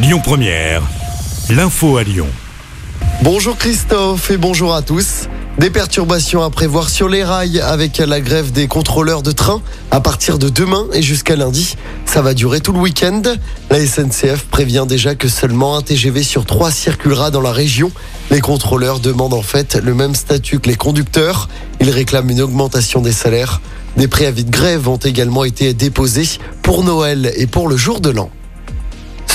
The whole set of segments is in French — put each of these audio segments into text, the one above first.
Lyon Première, l'info à Lyon. Bonjour Christophe et bonjour à tous. Des perturbations à prévoir sur les rails avec la grève des contrôleurs de train à partir de demain et jusqu'à lundi. Ça va durer tout le week-end. La SNCF prévient déjà que seulement un TGV sur trois circulera dans la région. Les contrôleurs demandent en fait le même statut que les conducteurs. Ils réclament une augmentation des salaires. Des préavis de grève ont également été déposés pour Noël et pour le jour de l'an.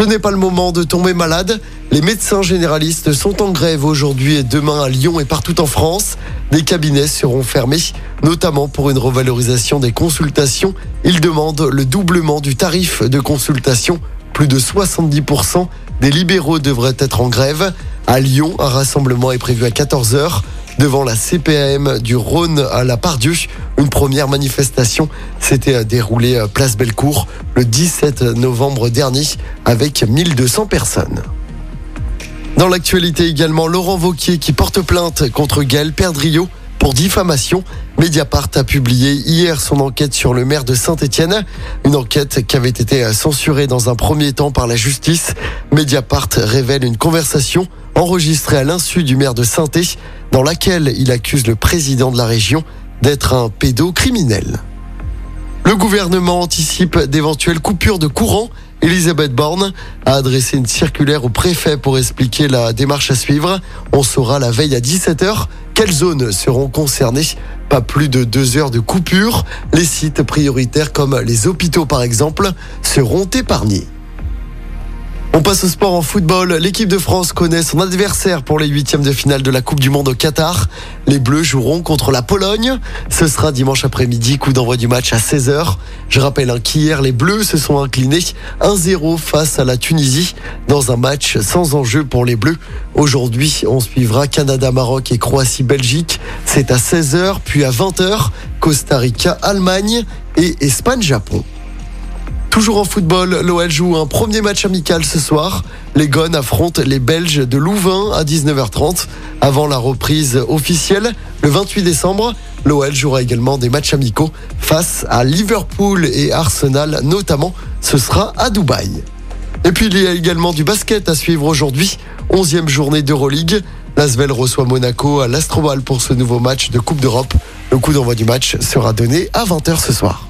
Ce n'est pas le moment de tomber malade. Les médecins généralistes sont en grève aujourd'hui et demain à Lyon et partout en France. Des cabinets seront fermés, notamment pour une revalorisation des consultations. Ils demandent le doublement du tarif de consultation. Plus de 70% des libéraux devraient être en grève. À Lyon, un rassemblement est prévu à 14h devant la CPAM du Rhône à la Pardieu. Une première manifestation s'était déroulée à Place Bellecour le 17 novembre dernier avec 1200 personnes. Dans l'actualité également, Laurent Vauquier qui porte plainte contre Gaël Perdriau pour diffamation. Mediapart a publié hier son enquête sur le maire de Saint-Étienne, une enquête qui avait été censurée dans un premier temps par la justice. Mediapart révèle une conversation enregistrée à l'insu du maire de saint dans laquelle il accuse le président de la région d'être un pédocriminel. Le gouvernement anticipe d'éventuelles coupures de courant. Elisabeth Borne a adressé une circulaire au préfet pour expliquer la démarche à suivre. On saura la veille à 17h quelles zones seront concernées. Pas plus de deux heures de coupure. Les sites prioritaires comme les hôpitaux par exemple seront épargnés. On passe au sport en football. L'équipe de France connaît son adversaire pour les huitièmes de finale de la Coupe du Monde au Qatar. Les Bleus joueront contre la Pologne. Ce sera dimanche après-midi, coup d'envoi du match à 16h. Je rappelle hein, qu'hier, les Bleus se sont inclinés 1-0 face à la Tunisie dans un match sans enjeu pour les Bleus. Aujourd'hui, on suivra Canada-Maroc et Croatie-Belgique. C'est à 16h, puis à 20h, Costa Rica-Allemagne et Espagne-Japon. Toujours en football, l'OL joue un premier match amical ce soir. Les Gones affrontent les Belges de Louvain à 19h30. Avant la reprise officielle, le 28 décembre, l'OL jouera également des matchs amicaux face à Liverpool et Arsenal notamment. Ce sera à Dubaï. Et puis il y a également du basket à suivre aujourd'hui. 11e journée d'Euroleague. L'Asvel reçoit Monaco à l'Astrobal pour ce nouveau match de Coupe d'Europe. Le coup d'envoi du match sera donné à 20h ce soir.